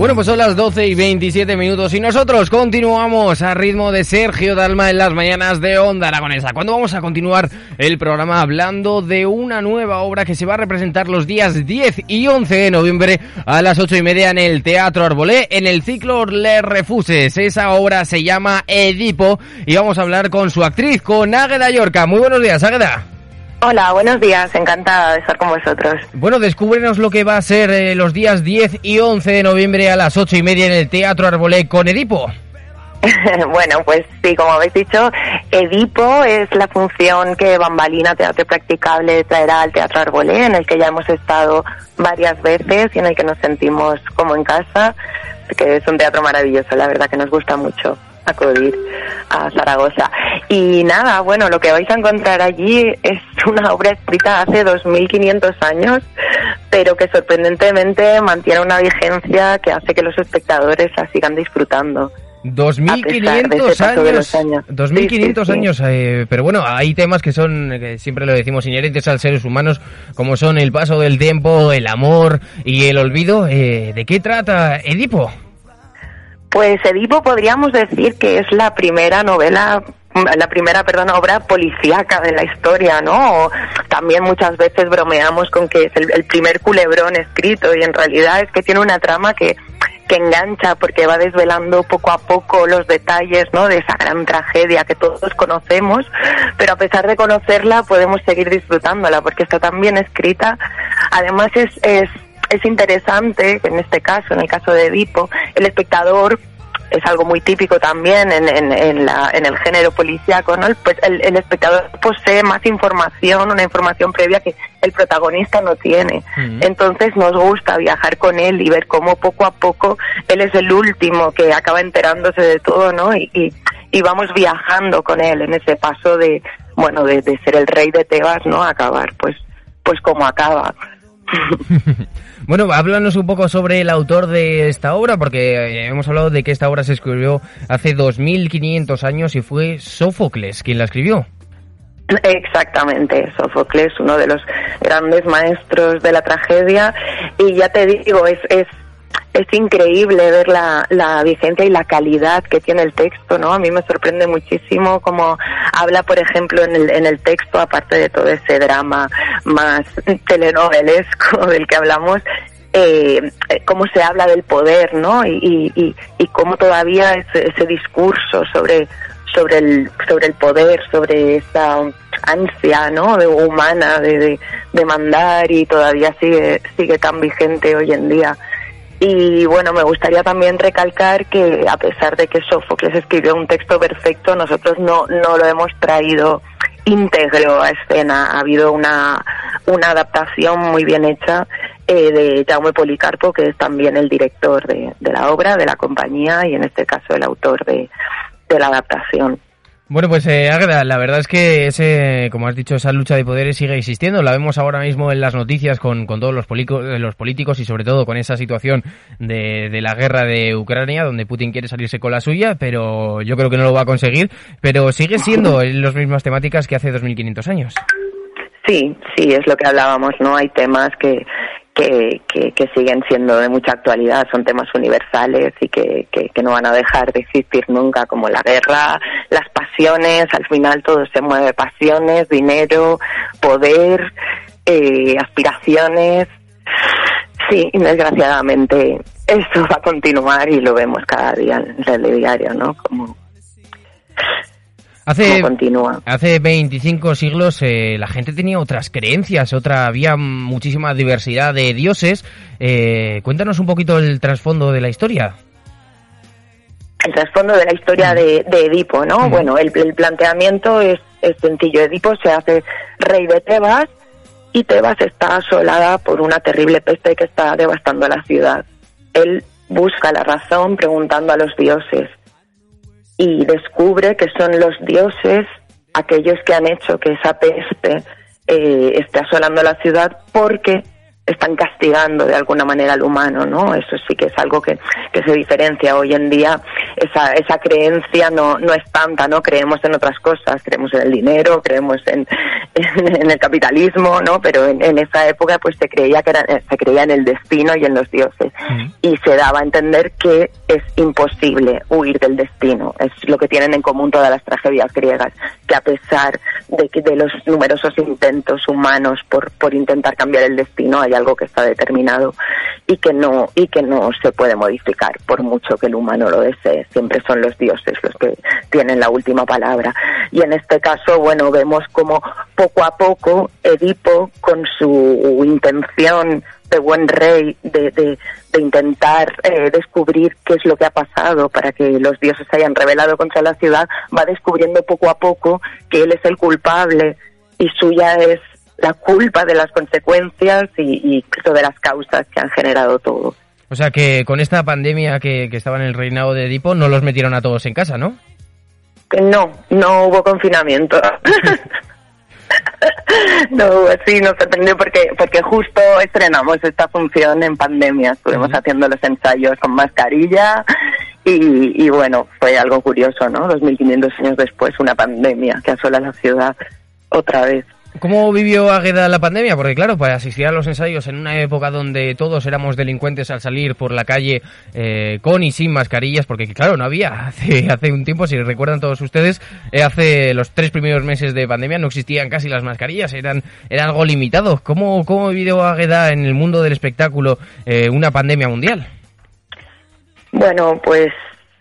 Bueno, pues son las 12 y 27 minutos y nosotros continuamos a ritmo de Sergio Dalma en las mañanas de Onda Aragonesa. ¿Cuándo vamos a continuar el programa hablando de una nueva obra que se va a representar los días 10 y 11 de noviembre a las 8 y media en el Teatro Arbolé en el ciclo Le Refuses? Esa obra se llama Edipo y vamos a hablar con su actriz, con Águeda Yorca. Muy buenos días, Águeda. Hola, buenos días, encantada de estar con vosotros. Bueno, descúbrenos lo que va a ser eh, los días 10 y 11 de noviembre a las 8 y media en el Teatro Arbolé con Edipo. bueno, pues sí, como habéis dicho, Edipo es la función que Bambalina Teatro Practicable traerá al Teatro Arbolé, en el que ya hemos estado varias veces y en el que nos sentimos como en casa, que es un teatro maravilloso, la verdad que nos gusta mucho acudir a Zaragoza. Y nada, bueno, lo que vais a encontrar allí es una obra escrita hace 2.500 años, pero que sorprendentemente mantiene una vigencia que hace que los espectadores la sigan disfrutando. 2.500 años, años. 2.500 años, eh, pero bueno, hay temas que son, que siempre lo decimos, inherentes al seres humanos, como son el paso del tiempo, el amor y el olvido. Eh, ¿De qué trata Edipo? Pues Edipo podríamos decir que es la primera novela la primera, perdón, obra policíaca de la historia, ¿no? O también muchas veces bromeamos con que es el, primer culebrón escrito y en realidad es que tiene una trama que, que engancha porque va desvelando poco a poco los detalles, ¿no? De esa gran tragedia que todos conocemos, pero a pesar de conocerla podemos seguir disfrutándola porque está tan bien escrita. Además es, es es interesante en este caso, en el caso de Edipo, el espectador es algo muy típico también en, en, la, en el género policíaco, ¿no? Pues el, el, espectador posee más información, una información previa que el protagonista no tiene. Entonces nos gusta viajar con él y ver cómo poco a poco él es el último que acaba enterándose de todo, ¿no? Y, y, y vamos viajando con él en ese paso de, bueno, de, de ser el rey de Tebas, ¿no? A acabar, pues, pues como acaba. bueno, háblanos un poco sobre el autor de esta obra, porque eh, hemos hablado de que esta obra se escribió hace 2500 años y fue Sófocles quien la escribió. Exactamente, Sófocles, uno de los grandes maestros de la tragedia, y ya te digo, es, es es increíble ver la, la vigencia y la calidad que tiene el texto, ¿no? A mí me sorprende muchísimo cómo habla, por ejemplo, en el, en el texto, aparte de todo ese drama más telenovelesco del que hablamos, eh, cómo se habla del poder, ¿no? Y, cómo todavía ese, ese discurso sobre sobre el sobre el poder, sobre esa ansia, ¿no? De humana de, de, de mandar y todavía sigue sigue tan vigente hoy en día. Y bueno, me gustaría también recalcar que a pesar de que Sófocles escribió un texto perfecto, nosotros no, no lo hemos traído íntegro a escena. Ha habido una, una adaptación muy bien hecha eh, de Jaume Policarpo, que es también el director de, de, la obra, de la compañía y en este caso el autor de, de la adaptación. Bueno, pues eh, la verdad es que ese, como has dicho, esa lucha de poderes sigue existiendo. La vemos ahora mismo en las noticias con, con todos los, los políticos y sobre todo con esa situación de, de, la guerra de Ucrania, donde Putin quiere salirse con la suya, pero yo creo que no lo va a conseguir. Pero sigue siendo las mismas temáticas que hace 2.500 años. Sí, sí, es lo que hablábamos, ¿no? Hay temas que, que, que, que, siguen siendo de mucha actualidad, son temas universales y que, no van a dejar de existir nunca, como la guerra, las pasiones, al final todo se mueve, pasiones, dinero, poder, eh, aspiraciones. Sí, desgraciadamente esto va a continuar y lo vemos cada día en el diario, ¿no? Como Hace, hace 25 siglos eh, la gente tenía otras creencias, otra había muchísima diversidad de dioses. Eh, cuéntanos un poquito el trasfondo de la historia. el trasfondo de la historia de, Edipo, ¿no? Bueno, el, planteamiento es, es sencillo. Edipo se hace rey de Tebas y Tebas está asolada por una terrible peste que está devastando la ciudad. Él busca la razón preguntando a los dioses y descubre que son los dioses aquellos que han hecho que esa peste eh, esté asolando la ciudad porque están castigando de alguna manera al humano, ¿no? Eso sí que es algo que, que se diferencia. Hoy en día esa, esa creencia no, no es tanta, ¿no? Creemos en otras cosas, creemos en el dinero, creemos en, en, el capitalismo, ¿no? Pero en, en, esa época pues se creía que era, se creía en el destino y en los dioses. Y se daba a entender que es imposible huir del destino. Es lo que tienen en común todas las tragedias griegas, que a pesar de, que de los numerosos intentos humanos por, por intentar cambiar el destino, hay algo que está determinado y que no y que no se puede modificar por mucho que el humano lo desee. Siempre son los dioses los que tienen la última palabra. Y en este caso, bueno, vemos como poco a poco Edipo, con su intención de buen rey, de, de, intentar eh, descubrir qué es lo que ha pasado para que los dioses se hayan rebelado contra la ciudad, va descubriendo poco a poco que él es el culpable y suya es la culpa de las consecuencias y de las causas que han generado todo. O sea que con esta pandemia que, que estaba en el reinado de Edipo no los metieron a todos en casa, ¿no? No, no hubo confinamiento. no, sí, nos sorprendió porque, porque justo estrenamos esta función en pandemia. Estuvimos haciendo los ensayos con mascarilla y, y bueno, fue algo curioso, ¿no? 2.500 años después, una pandemia que asola la ciudad otra vez. ¿Cómo vivió Águeda la pandemia? Porque claro, para asistir a los ensayos en una época donde todos éramos delincuentes al salir por la calle eh, con y sin mascarillas, porque claro, no había hace, hace un tiempo, si recuerdan todos ustedes, eh, hace los tres primeros meses de pandemia no existían casi las mascarillas, eran era algo limitado. ¿Cómo, cómo vivió Águeda en el mundo del espectáculo eh, una pandemia mundial? Bueno, pues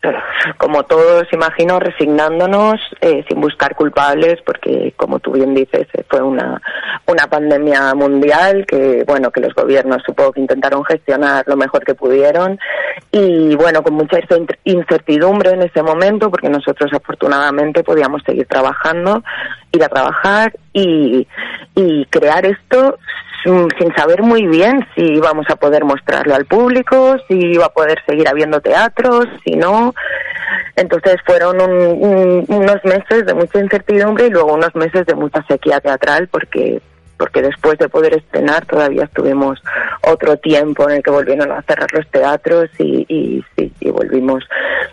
como todos, imagino, resignándonos eh, sin buscar culpables, porque, como tú bien dices, eh, fue una, una pandemia mundial que, bueno, que los gobiernos supongo que intentaron gestionar lo mejor que pudieron. Y, bueno, con mucha incertidumbre en ese momento, porque nosotros afortunadamente podíamos seguir trabajando, ir a trabajar y, y crear esto sin saber muy bien si íbamos a poder mostrarlo al público, si iba a poder seguir habiendo teatros, si no. Entonces fueron unos meses de mucha incertidumbre y luego unos meses de mucha sequía teatral porque porque después de poder estrenar todavía estuvimos otro tiempo en el que volvieron a cerrar los teatros y, y, y volvimos.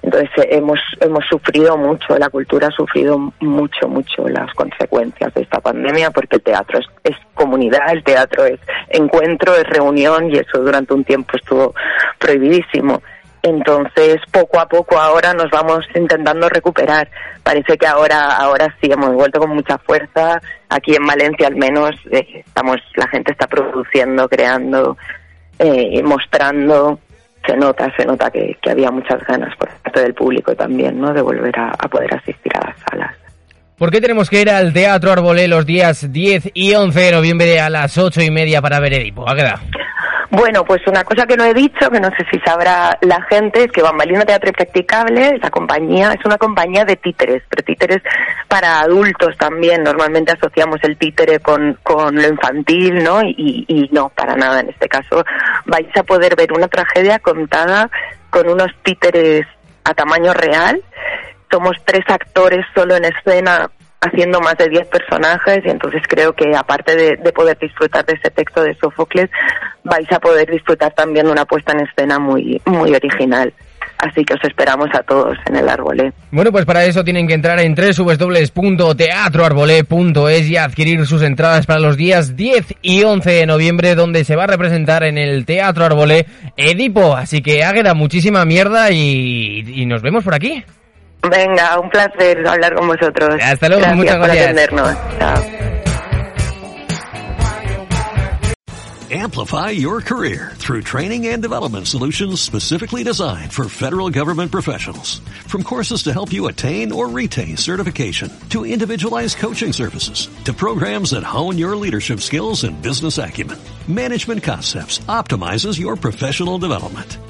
Entonces eh, hemos, hemos sufrido mucho, la cultura ha sufrido mucho, mucho las consecuencias de esta pandemia porque el teatro es, es comunidad, el teatro es encuentro, es reunión y eso durante un tiempo estuvo prohibidísimo. Entonces, poco a poco ahora nos vamos intentando recuperar. Parece que ahora, ahora sí hemos vuelto con mucha fuerza. Aquí en Valencia, al menos, eh, estamos, la gente está produciendo, creando, eh, mostrando. Se nota, se nota que, había muchas ganas por parte del público también, ¿no? De volver a, poder asistir a las salas. ¿Por qué tenemos que ir al Teatro Arbolé los días 10 y 11 de noviembre a las 8 y media para ver Edipo? ¿A bueno, pues una cosa que no he dicho, que no sé si sabrá la gente, es que Bambalina Teatro Impracticable, esa compañía, es una compañía de títeres, pero títeres para adultos también. Normalmente asociamos el títere con, con lo infantil, ¿no? Y, y no, para nada. En este caso vais a poder ver una tragedia contada con unos títeres a tamaño real. Somos tres actores solo en escena haciendo más de 10 personajes y entonces creo que aparte de, poder disfrutar de ese texto de Sófocles, vais a poder disfrutar también de una puesta en escena muy, muy original. Así que os esperamos a todos en el Arbolé. Bueno, pues para eso tienen que entrar en www.teatroarbolé.es y adquirir sus entradas para los días 10 y 11 de noviembre, donde se va a representar en el Teatro Arbolé Edipo. Así que Águeda, muchísima mierda y, y nos vemos por aquí. Venga, un placer hablar con vosotros. Hasta luego, gracias muchas por atendernos. Chao. Amplify your career through training and development solutions specifically designed for federal government professionals. From courses to help you attain or retain certification, to individualized coaching services, to programs that hone your leadership skills and business acumen, Management Concepts optimizes your professional development.